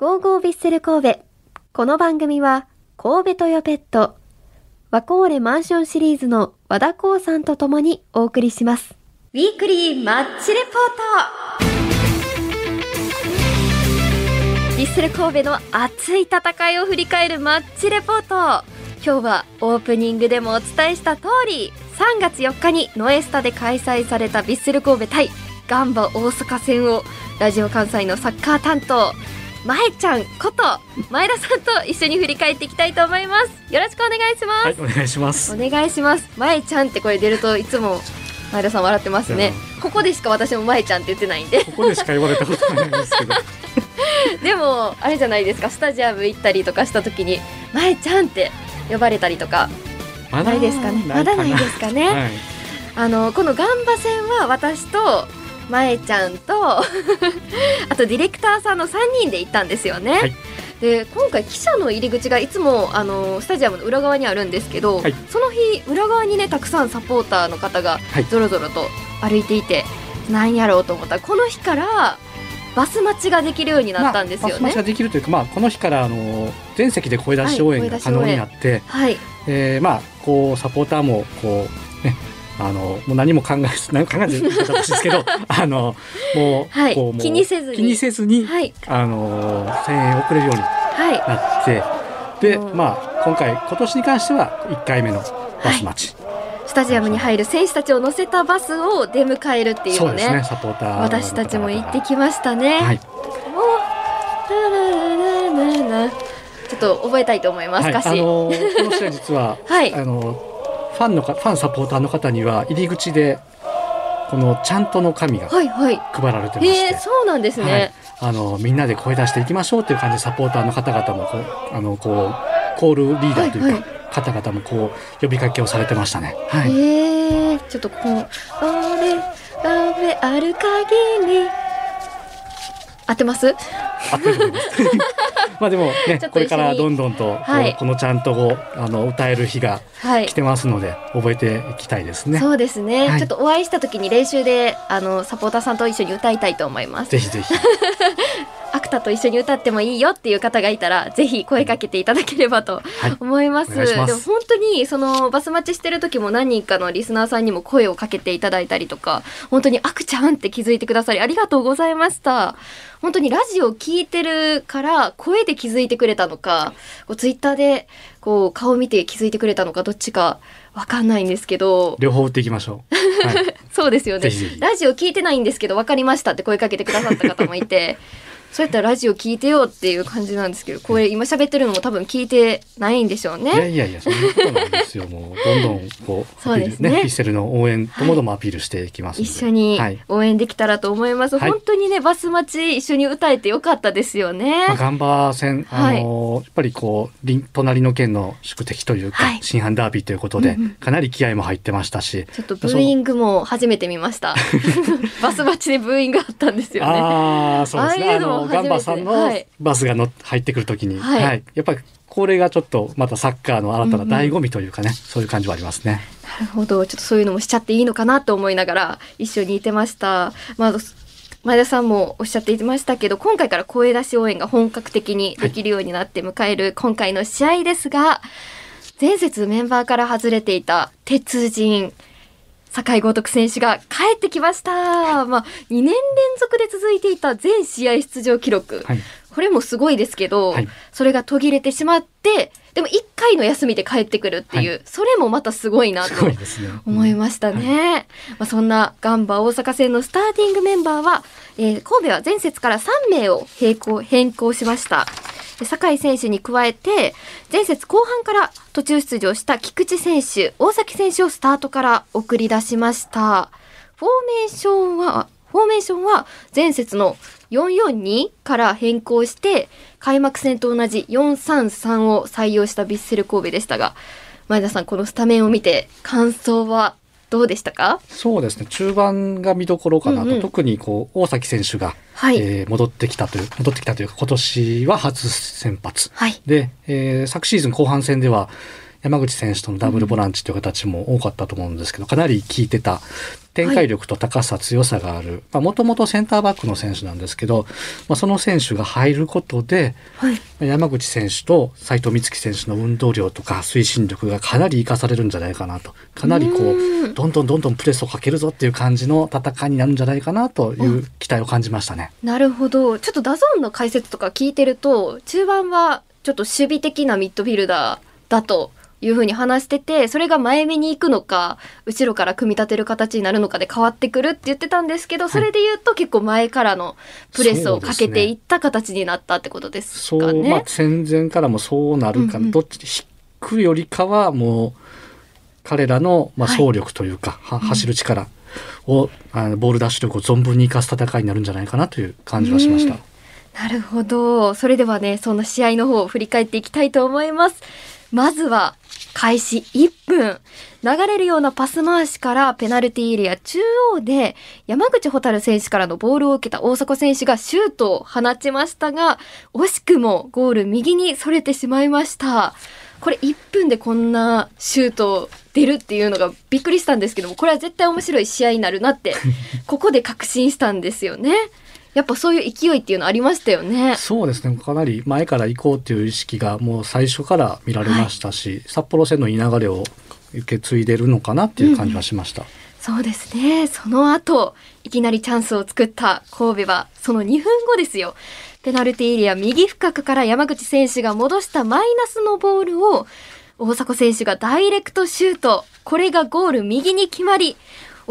ゴーゴービッセル神戸。この番組は、神戸トヨペット、ワコーレマンションシリーズの和田光さんと共にお送りします。ウィークリーマッチレポートビッセル神戸の熱い戦いを振り返るマッチレポート今日はオープニングでもお伝えした通り3月4日にノエスタで開催されたビッセル神戸対ガンバ大阪戦をラジオ関西のサッカー担当まえちゃんこと前田さんと一緒に振り返っていきたいと思います。よろしくお願いします、はい、お願いします。お願いします。まえちゃんって声出るといつも前田さん笑ってますね。ここでしか私もまえちゃんって言ってないんで。ここでしか言われたことないんですけど、でもあれじゃないですか。スタジアム行ったりとかした時に「まえちゃん」って呼ばれたりとかまないですかね。まだないですかね、はい、あのこのガンバ戦は私とまえちゃんと あとディレクターさんの3人で行ったんですよね、はい。で今回記者の入り口がいつもあのスタジアムの裏側にあるんですけど、はい。その日裏側にねたくさんサポーターの方がはい。ぞろぞろと歩いていて、なんやろうと思った。らこの日からバス待ちができるようになったんですよね。まあパス待ち。ができるというか、まあ、この日からあの全席で声出し応援が可能になって、はい、えーまあこうサポーターもこうねあのもう何も考えず 何も考えずですけど あのもう,、はい。こう気にせずに。気にせずに、はい、あの声援を送れるようにはい、なってで、う。んまあ今回今年に関しては1回目のバス待ち、スタジアムに入る選手たちを乗せたバスを出迎えるっていうね。ね。サポーター私たちも行ってきましたね。はい。ちょっと覚えたいと思います。はい。あのーこの試合実は、はい。あのファンのかファンサポーターの方には入り口でこのちゃんとの紙がはいはい。配られてまして、えー、そうなんですね。はい、あのみんなで声出していきましょうっていう感じでサポーターの方々もこうあのこうコールリーダーというか、はいはい方々もこう呼びかけをされてましたね。はえい、ー、ちょっとこう、俺、雨ある限り。合ってます？あってると思いますまあでもね これからどんどんと、はいこのちゃんとをあの歌える日がはい来。てますので覚えていきたいですね。そうですね、はいちょっとお会いした時に練習であのサポーターさんと一緒に歌いたいと思いますぜひぜひ。アクタと一緒に歌ってもいいよっていう方がいたらぜひ声かけていただければとはい思います。お願いすでも本当にそのバス待ちしてる時も何人かのリスナーさんにも声をかけていただいたりとか本当にアクちゃんって気づいてくださりありがとうございました。本当にラジオ聞いてるから声で気づいてくれたのかこうツイッターでこう顔見て気づいてくれたのかどっちかわかんないんですけど両方打っていきましょう。はい、そうですよね。ラジオ聞いてないんですけど分かりましたって声かけてくださった方もいて そうやったらラジオ聞いてよっていう感じなんですけどこれ今喋ってるのも多分聞いてないんでしょういやね。いやいや、そんなことないですよ。もう、どんどん、こう、そうですね。アピッセルの応援ともどもアピールしていきますので、一緒にはい。応援できたらと思います、はい。本当にねバス待ち一緒に歌えてよかったですよね、まあ、ガンバ戦、あのーやっぱりこう、隣隣の県の宿敵というか、はい。新阪ダービーということで、うんうん。かなり気合も入ってましたし、ちょっとブーイングも初めて見ました。バス待ちでブーイングあったんですよね。ああ、そうですね。あのガンバさんのバスがの入ってくるときに、ははい。い、やっぱりこれがちょっとまたサッカーの新たな醍醐味というかね、そういう感じはありますね。なるほど。ちょっとそういうのもしちゃっていいのかなと思いながら一緒にいてました。まあ前田さんもおっしゃっていましたけど今回から声出し応援が本格的にできるようになって迎える今回の試合ですが、前節メンバーから外れていた鉄人酒井豪徳選手が帰ってきました。まあ、2年連続で続いていた全試合出場記録。はい。これもすごいですけど、はいそれが途切れてしまって、でも1回の休みで帰ってくるっていう、はそれもまたすごいなすと。思いましたね。まあ、そんなガンバ大阪戦のスターティングメンバーは、えー神戸は前節から3名を並行変更しました。で酒井選手に加えて前節後半から途中出場した菊池選手大崎選手をスタートから送り出しましたフォーメーションはフォーメーションは前節の442から変更して開幕戦と同じ433を採用したヴィッセル神戸でしたが前田さんこのスタメンを見て感想はどうでしたか？そうですね。中盤が見どころかなと、うんうん。特にこう大崎選手が、はい、えー戻ってきたという戻ってきたというか今年は初先発。はい。で、えー昨シーズン後半戦では山口選手とのダブルボランチという形も多かったと思うんですけど、かなり効いてた展開力と高さ、強さがあるもともとセンターバックの選手なんですけど、まあ、その選手が入ることで、はい。山口選手と斉藤美月選手の運動量とか推進力がかなり生かされるんじゃないかなとかなりこううんどんどんどんどんプレスをかけるぞっていう感じの戦いになるんじゃないかなという期待を感じましたね。なるほど。ちょっと DAZN の解説とか聞いてると、中盤はちょっと守備的なミッドフィルダーだというふうに話してて、それが前目に行くのか、後ろから組み立てる形になるのかで変わってくるって言ってたんですけど、それで言うと結構前からのプレスをかけていった形になったってことですそう、かね。まあ戦前からもそうなるか、うんうんどっち引くよりかはもう彼らのまあはい走力というか、は走る力をあのボールダッシュ力を存分に生かす戦いになるんじゃないかなという感じはしました。うんなるほど。それではね、そんな試合の方を振り返っていきたいと思います。まずは、開始1分。流れるようなパス回しからペナルティーエリア中央で山口蛍選手からのボールを受けた大迫選手がシュートを放ちましたが、惜しくもゴール右にそれてしまいました。これ1分でこんなシュート出るっていうのがびっくりしたんですけども、これは絶対面白い試合になるなって、ここで確信したんですよね。やっぱそういう勢いっていうのありましたよね。そうですねかなり前から行こうっていう意識がもう最初から見られましたし、札幌戦のいい流れを受け継いでるのかなっていう感じはしました。そうですね。その後、いきなりチャンスを作った神戸は、その2分後ですよ。ペナルティーエリア右深くから山口選手が戻したマイナスのボールを、大迫選手がダイレクトシュート。これがゴール右に決まり、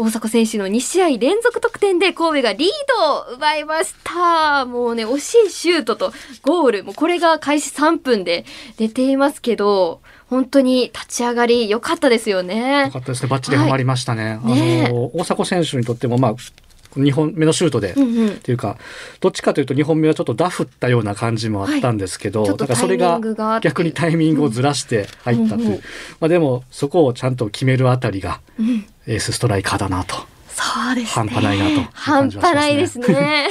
大迫選手の2試合連続得点で神戸がリードを奪いました。もうね、惜しいシュートとゴール。もうこれが開始3分で出ていますけど、本当に立ち上がり良かったですよねよか。ったですねバッチリハマりましたね。はいねえあの大迫選手にとってもまあ2本目のシュートで、うんうんっていうかどっちかというと2本目はちょっとダフったような感じもあったんですけど、はいだからそれが逆にタイミングをずらして入ったという、うんうんまあ、でもそこをちゃんと決めるあたりがうんエースストライカーだなと。そうですね。半端ないなと半端ないですね。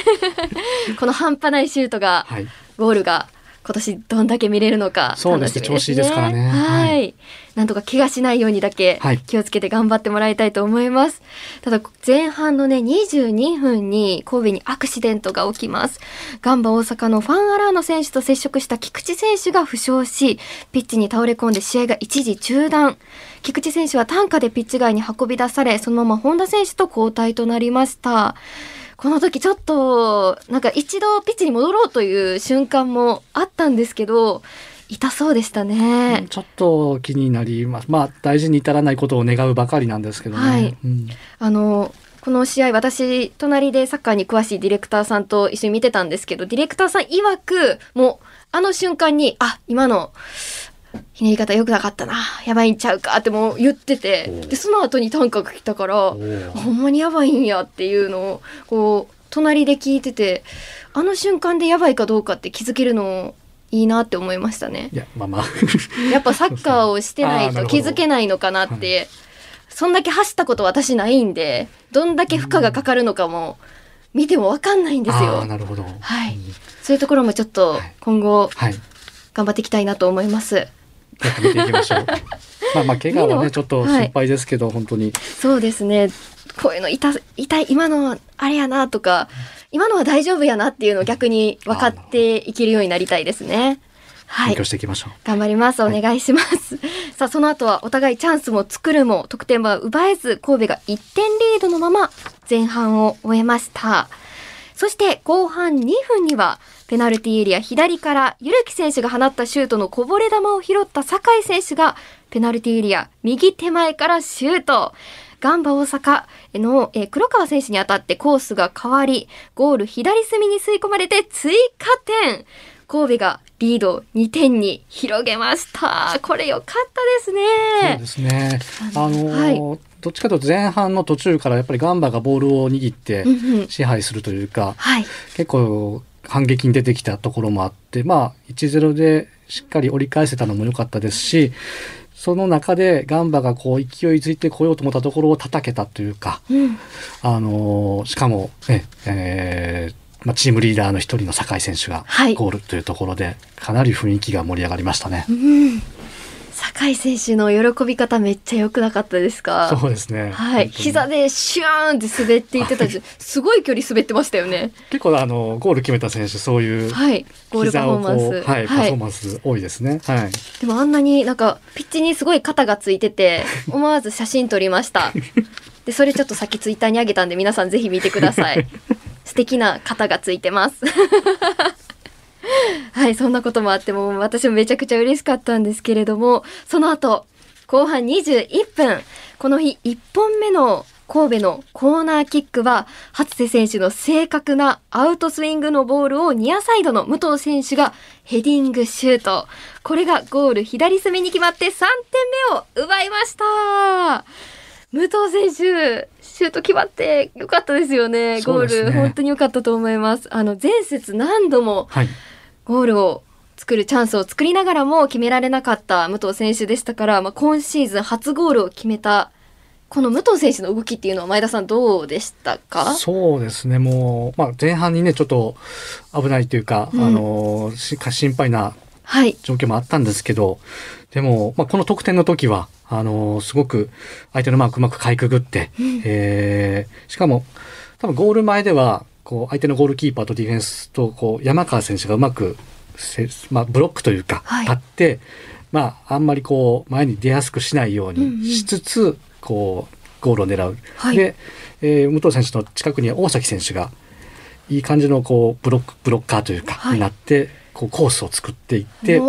この半端ないシュートが、はい、ゴールが今年どんだけ見れるのかそうです楽しみ調子いいですからねはい、はいなんとか怪我しないようにだけはい気をつけて頑張ってもらいたいと思います。ただ前半のね22分に神戸にアクシデントが起きます。ガンバ大阪のファンアラーノ選手と接触した菊池選手が負傷し、ピッチに倒れ込んで試合が一時中断。菊池選手は担架でピッチ外に運び出され、そのまま本田選手と交代となりました。この時ちょっと、なんか一度ピッチに戻ろうという瞬間もあったんですけど、痛そうでしたね。ちょっと気になりますまあ大事に至らないことを願うばかりなんですけどね。はいうんあの、この試合私、隣でサッカーに詳しいディレクターさんと一緒に見てたんですけど、ディレクターさん曰く、もう、あの瞬間に、あ、今の、ひねり方良くなかったな、やばいんちゃうかってもう言っててで、その後に単価が来たから、ほんまにやばいんやっていうのを、こう、隣で聞いてて、あの瞬間でやばいかどうかって気づけるのいいなって思いましたね。いやまあまあ やっぱサッカーをしてないと 気づけないのかなって、そんだけ走ったこと私ないんで、どんだけ負荷がかかるのかも見てもわかんないんですよ。なるほど。はいうんそういうところもちょっとはい今後はい。頑張っていきたいなと思います。よく見ていきましょう。まあまあ怪我はねちょっと心配ですけど、本当にそうですね。こういうの痛痛い今のあれやなとか、今のは大丈夫やなっていうのを逆に分かっていけるようになりたいですね。はい勉強。していきましょう。頑張ります。おはい願いします。さあ、その後はお互いチャンスも作るも得点は奪えず、神戸が1点リードのまま前半を終えました。そして後半2分には、ペナルティーエリア左から、ゆるき選手が放ったシュートのこぼれ球を拾った酒井選手が、ペナルティーエリア右手前からシュート。ガンバ大阪の、えー黒川選手に当たってコースが変わり、ゴール左隅に吸い込まれて追加点。神戸がリードを2点に広げました。これ良かったですそうねで。すね。あのーはいどっちかというと前半の途中からやっぱりガンバがボールを握って支配するというか、はい。結構反撃に出てきたところもあって、まあ1-0でしっかり折り返せたのも良かったですし、その中でガンバがこう勢いづいてこようと思ったところを叩けたというか、うん。あのーしかもね、えーまあ、チームリーダーの一人の酒井選手がはいゴールというところで、かなり雰囲気が盛り上がりましたね。うん。酒酒井選手の喜び方めっちゃ良くなかったですか？そうですね。はい、膝でシューンって滑っていってたしすごい距離滑ってましたよね。結構あのゴール決めた選手そういうはい、ゴールパフォーマンス。はい、パフォーマンス多いですね。はい。でもあんなになんかピッチにすごい肩がついてて 思わず写真撮りました。でそれちょっとさっきツイッターに上げたんで皆さんぜひ見てください。素敵な肩がついてます。はい、そんなこともあってもう私もめちゃくちゃ嬉しかったんですけれども、その後後半21分、この日1本目の神戸のコーナーキックは初瀬選手の正確なアウトスイングのボールをニアサイドの武藤選手がヘディングシュート。これがゴール左隅に決まって3点目を奪いました。武藤選手、シュート決まってよかったですよね。ゴール、本当に良かったと思います。あの前節何度もはい。ゴールを作るチャンスを作りながらも決められなかった武藤選手でしたから、まあ、今シーズン初ゴールを決めたこの武藤選手の動きっていうのは前田さんどうでしたか？そうですね。もうまあ前半にねちょっと危ないというか、うんあのし心配なはい。状況もあったんですけど、でも、まあ、この得点の時は、あのすごく相手のマークうまくかいくぐって、うんえーしかも、多分ゴール前では、こう、相手のゴールキーパーとディフェンスと、こう、山川選手がうまくせ、まあ、ブロックというか、はい。立って、まあ、あんまりこう、前に出やすくしないよううんうん。にしつつ、こう、ゴールを狙う。はい。で、えー武藤選手の近くには大崎選手が、いい感じのこうブロックブロッカーというか、はい。になってこうコースを作っていって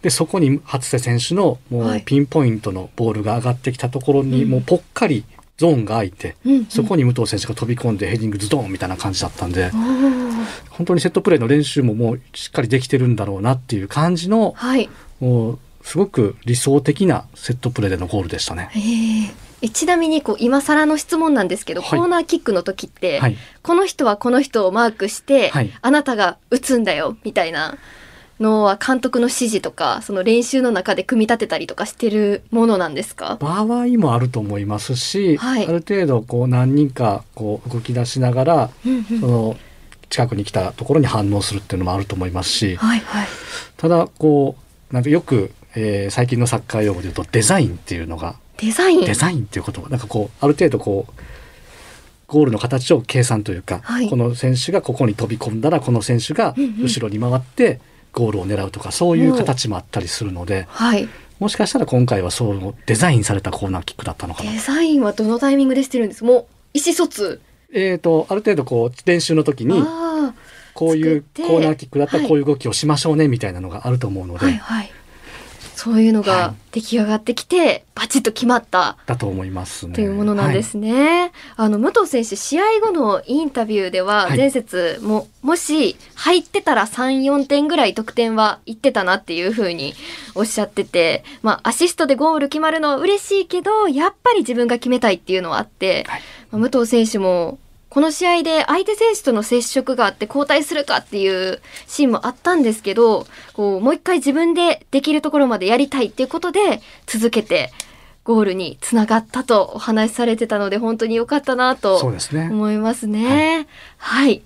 でそこに初瀬選手のもはい。うピンポイントのボールが上がってきたところに、うん。もうぽっかりゾーンが空いて、うんうん。そこに武藤選手が飛び込んでヘディングズドンみたいな感じだったんで、本当にセットプレーの練習ももうしっかりできてるんだろうなっていう感じのはい。もうすごく理想的なセットプレーでのゴールでしたね。へええちなみにこう今更の質問なんですけど、はい。コーナーキックの時って、はい、この人はこの人をマークして、はい。あなたが打つんだよみたいなのは監督の指示とかその練習の中で組み立てたりとかしてるものなんですか？場合もあると思いますし、はい。ある程度こう何人かこう動き出しながらうんうん。その近くに来たところに反応するっていうのもあると思いますしはいはい。ただこうなんかよく、えー最近のサッカー用語で言うとデザインっていうのがデザイン？デザインっていう言葉。なんかこうある程度こうゴールの形を計算というか、はい。この選手がここに飛び込んだらこの選手が後ろに回ってゴールを狙うとかそういう形もあったりするのではい。もしかしたら今回はそうデザインされたコーナーキックだったのかな。デザインはどのタイミングでしてるんですもう意思疎通。えー、とある程度こう練習の時にあこういうコーナーキックだったらはい。こういう動きをしましょうねみたいなのがあると思うのあ、で、はいはい。そういうのはが出来上がってきて、バチッと決まった。だと思いますね。というものなんですね。あの武藤選手試合後のインタビューでははい前節も、もし入ってたら3、4点ぐらい得点はいってたなっていう風におっしゃってて、まあアシストでゴール決まるのは嬉しいけど、やっぱり自分が決めたいっていうのはあって、はいまあ武藤選手もこの試合で相手選手との接触があって交代するかっていうシーンもあったんですけど、こうもう一回自分でできるところまでやりたいっていうことで続けてゴールにつながったとお話しされてたので本当に良かったなとそうですね。思いますね。はい。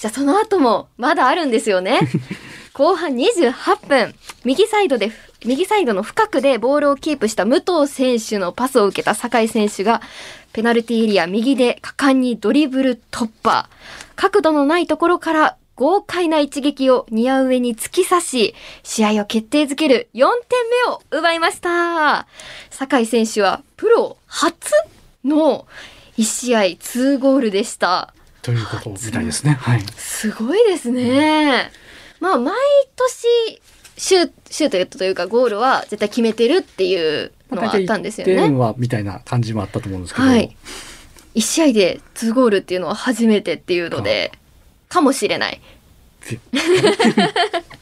じゃあその後もまだあるんですよね。後半28分、右サイドで、右サイドの深くでボールをキープした武藤選手のパスを受けた酒井選手が、ペナルティーエリア右で果敢にドリブル突破。角度のないところから豪快な一撃をニア上に突き刺し、試合を決定づける4点目を奪いました。酒井選手はプロ初の1試合2ゴールでした。ということみたいですね。はい。すごいですね。まあ毎年シューシュートというかゴールは絶対決めてるっていうのはあったんですよね。点はみたいな感じもあったと思うんですけど、はい。1試合で2ゴールっていうのは初めてっていうので、かもしれない。で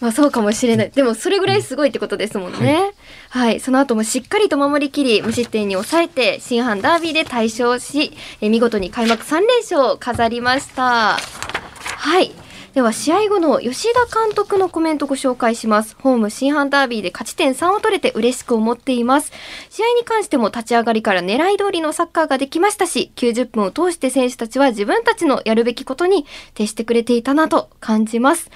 まあそうかもしれない。でもそれぐらいすごいってことですもんね。はい。その後もしっかりと守りきり、無失点に抑えて、新阪ダービーで大勝し、え見事に開幕3連勝を飾りました。はい。では試合後の吉田監督のコメントご紹介します。ホーム新阪ダービーで勝ち点3を取れて嬉しく思っています。試合に関しても立ち上がりから狙い通りのサッカーができましたし、90分を通して選手たちは自分たちのやるべきことに徹してくれていたなと感じます。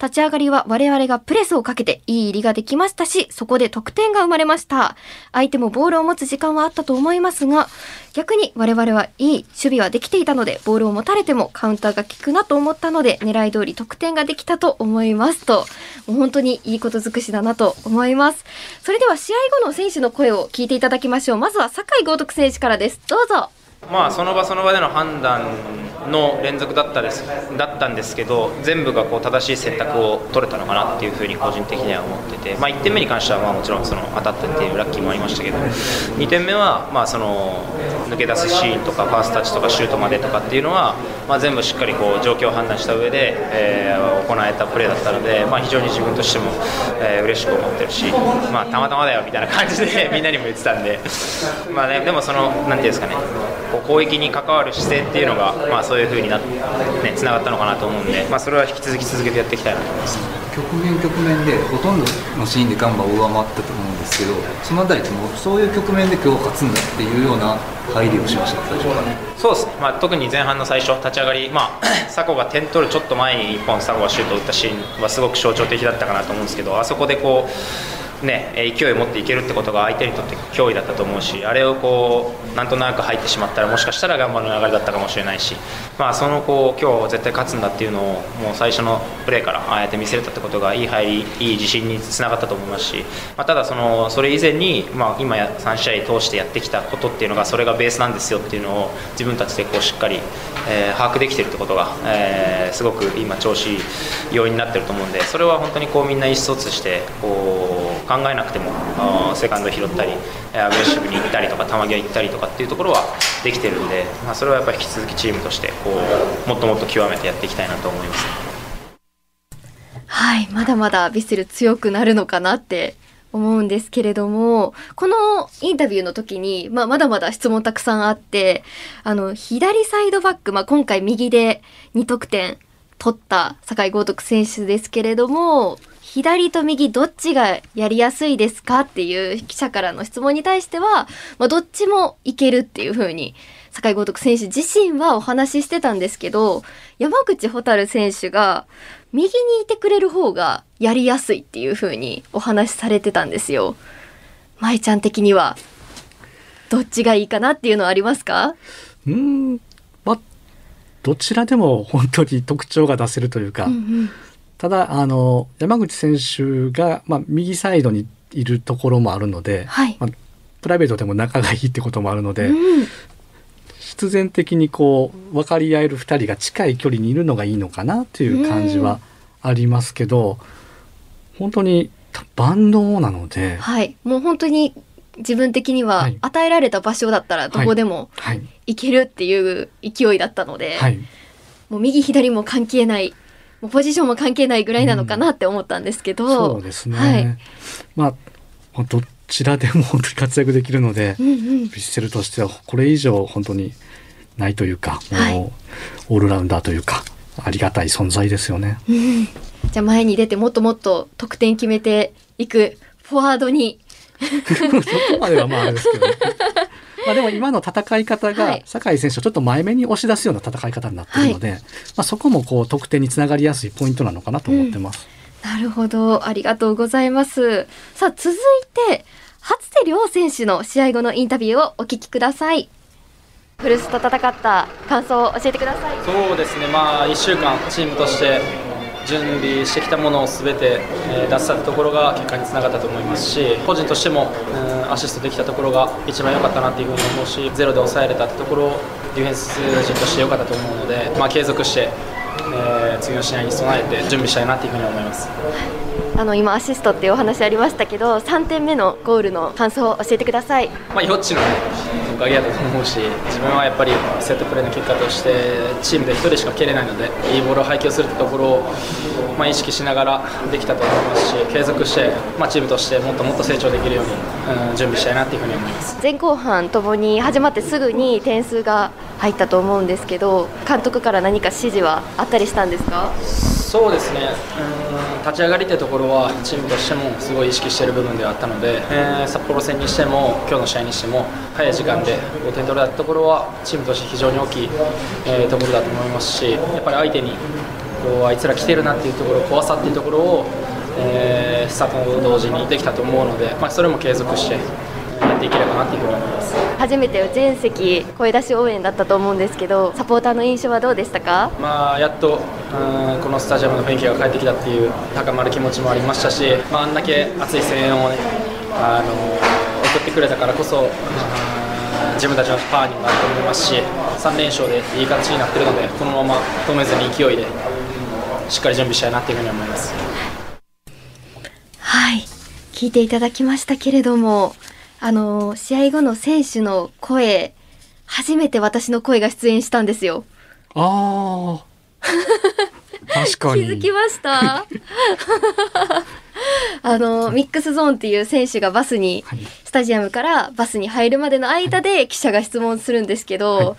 立ち上がりは我々がプレスをかけていい入りができましたし、そこで得点が生まれました。相手もボールを持つ時間はあったと思いますが、逆に我々はいい守備はできていたので、ボールを持たれてもカウンターが効くなと思ったので、狙い通り得点ができたと思いますと、もう本当にいいこと尽くしだなと思います。それでは試合後の選手の声を聞いていただきましょう。まずは酒井豪徳選手からです。どうぞ。まあ、その場その場での判断の連続だったですだったんですけど全部がこう正しい選択を取れたのかなっていうふうに個人的には思ってて、まあ、1点目に関してはまあもちろんその当たったっていうラッキーもありましたけど2点目はまあその抜け出すシーンとかファーストタッチとかシュートまでとかっていうのは、まあ、全部しっかりこう状況を判断した上で、えー行えたプレーだったので、まあ、非常に自分としても、えー嬉しく思ってるし、まあ、たまたまだよみたいな感じでみんなにも言ってたんで、まあね、でもそのなんていうんですかねこう攻撃に関わる姿勢っていうのが、まあ、そういう風になっねつながったのかなと思うんで、まあ、それは引き続き続けてやっていきたいなと思います。局面局面でほとんどのシーンでガンバを上回ったと思うんですけどそのあたりってもうそういう局面で今日勝つんだっていうような入りをしましたそうですね、まあ、特に前半の最初、立ち上がり、まあ、佐古が点取るちょっと前に1本、佐古がシュートを打ったシーンはすごく象徴的だったかなと思うんですけど、あそこでこう、ね、勢いを持っていけるってことが相手にとって脅威だったと思うし、あれをこうなんとなく入ってしまったら、もしかしたら頑張る流れだったかもしれないし、まあ、そのこう今日絶対勝つんだっていうのを、もう最初のプレーからああやって見せれたってことが、いい入り、いい自信につながったと思いますし、まあ、ただその、それ以前に、まあ、今や3試合通してやってきたことっていうのが、それがベースなんですよっていうのを、自分たちでこうしっかり、えー把握できてるってことが、えーすごく今、調子要因になってると思うんで、それは本当にこうみんな意思疎通して、こう考えなくても、セカンド拾ったり、アグレッシブに行ったりとか、球際行ったりとかっていうところはできてるんで、まあ、それはやっぱり引き続きチームとしてこう、もっともっと極めてやっていきたいなと思います。はい、まだまだヴィッセル強くなるのかなって思うんですけれども、このインタビューの時に、まあ、まだまだ質問たくさんあって、あの、左サイドバック、まあ、今回右で2得点取った酒井豪徳選手ですけれども、左と右どっちがやりやすいですかっていう記者からの質問に対しては、まあ、どっちもいけるっていう風に酒井豪徳選手自身はお話ししてたんですけど山口蛍選手が右にいてくれる方がやりやすいっていう風にお話しされてたんですよ。舞ちゃん的には。どっちがいいかなっていうのはありますか？うーん。まあどちらでも本当に特徴が出せるというか、うんうんただあの山口選手が、まあ、右サイドにいるところもあるので、はい。まあ、プライベートでも仲がいいってこともあるので、うん。必然的にこう分かり合える2人が近い距離にいるのがいいのかなっていう感じはありますけど、本当に万能なので、はい。もう本当に自分的にははい。与えられた場所だったらどこでもはい。行けるっていう勢いだったので、はい、もう右左も関係ないもうポジションも関係ないぐらいなのかなって思ったんですけど、そうですね、はい。まあどちらでも本当に活躍できるので、うんうん。ヴィッセルとしてはこれ以上本当にないというかもう、はいオールラウンダーというかありがたい存在ですよね。うん。じゃあ前に出てもっともっと得点決めていくフォワードに。そこまではまああれですけど、ね、まあでも今の戦い方はい。が酒井選手をちょっと前目に押し出すような戦い方になっているので、まあ、そこもこう得点につながりやすいポイントなのかなと思ってます。なるほど。ありがとうございます。さあ続いて初瀬亮選手の試合後のインタビューをお聞きください。フルスと戦った感想を教えてください。そうですね、まあ、1週間、チームとして準備してきたものを全て、出せたところが結果につながったと思いますし、個人としても、アシストできたところが一番良かったなというふうに思うし、ゼロで抑えれたってところをディフェンス陣として良かったと思うので、まあ、継続して、え次の試合に備えて準備したいなというふうに思います。あの今アシストっていうお話ありましたけど3点目のゴールの感想を教えてください。まあ、ヨッチの、ね、おかげだと思うし、自分はやっぱりセットプレーの結果として、チームで1人しか蹴れないので、いいボールを配球するところを、まあ、意識しながらできたと思いますし、継続して、まあ、チームとしてもっともっと成長できるように、うん、準備したいなというふうに思います。前後半ともに始まってすぐに点数が入ったと思うんですけど監督から何か指示はあったりしたんですか？そうですね、うん、立ち上がりというところはチームとしてもすごい意識している部分ではあったので、えー札幌戦にしても今日の試合にしても早い時間で5点取れたところはチームとして非常に大きい、えーところだと思いますしやっぱり相手にこうあいつら来てるなっていうところ怖さっていうところを、えー、スタートと同時にできたと思うので、まあ、それも継続してやっていければなっていうふうに思います。初めて全席声出し応援だったと思うんですけどサポーターの印象はどうでしたか？まあやっとうんこのスタジアムの雰囲気が帰ってきたっていう高まる気持ちもありましたし、まあ、あんだけ熱い声援をねあの送ってくれたからこそ自分たちのパワーにもなると思いますし3連勝でいい形になっているのでこのまま止めずに勢いでしっかり準備したいなというふうに思います。はい。聞いていただきましたけれどもあの試合後の選手の声初めて私の声が出演したんですよ。ああ 確かに。気づきました。あのミックスゾーンっていう選手がバスに、はい。スタジアムからバスに入るまでの間で記者が質問するんですけど、はい。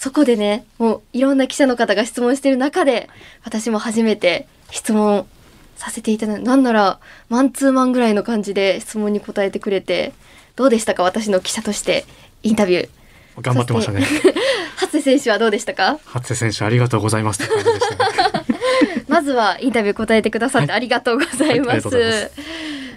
そこでねもういろんな記者の方が質問してる中で私も初めて質問させていただいなんならマンツーマンぐらいの感じで質問に答えてくれてどうでしたか？私の記者としてインタビュー。頑張ってましたね。初瀬選手はどうでしたか？初瀬選手ありがとうございます まずはインタビュー答えてくださってありがとうございます。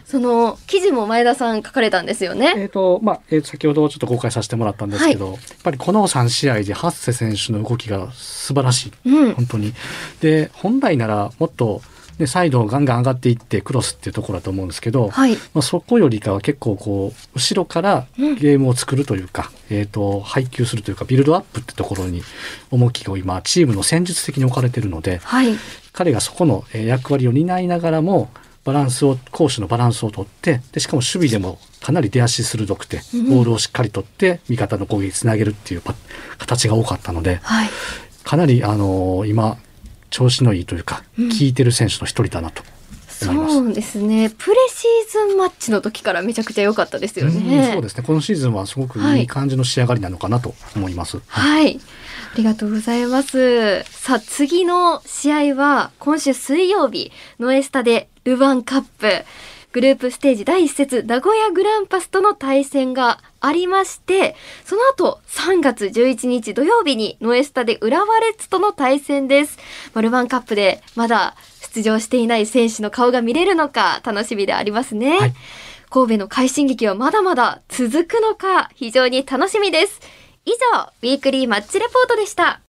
その記事も前田さん書かれたんですよね？えっとまあ、えー先ほどちょっと公開させてもらったんですけど、やっぱりこの3試合で初瀬選手の動きが素晴らしい。うん。本当に。で本来ならもっと、ね、サイドをガンガン上がっていってクロスっていうところだと思うんですけど、はい。まあ、そこよりかは結構こう後ろからうんゲームを作るというか、えー、と配球するというかビルドアップってところに重きを今チームの戦術的に置かれてるのではい。彼がそこのえー役割を担いながらもバランスを攻守のバランスをとってでしかも守備でもかなり出足鋭くてうんボールをしっかりとって味方の攻撃につなげるっていうパ形が多かったのではい。かなり、あのー今調子のいいというかうん効いてる選手の一人だなと思います。そうですね。プレシーズンマッチの時からめちゃくちゃ良かったですようんね。そうですね。このシーズンはすごくはいいい感じの仕上がりなのかなと思います。はい。ありがとうございます。さあ、次の試合は、今週水曜日、ノエスタでルヴァンカップ、グループステージ第1節、名古屋グランパスとの対戦がありまして、その後、3月11日土曜日にノエスタで浦和レッズとの対戦です。まあルヴァンカップでまだ出場していない選手の顔が見れるのか楽しみでありますね。はい神戸の快進撃はまだまだ続くのか非常に楽しみです。以上、ウィークリーマッチレポートでした。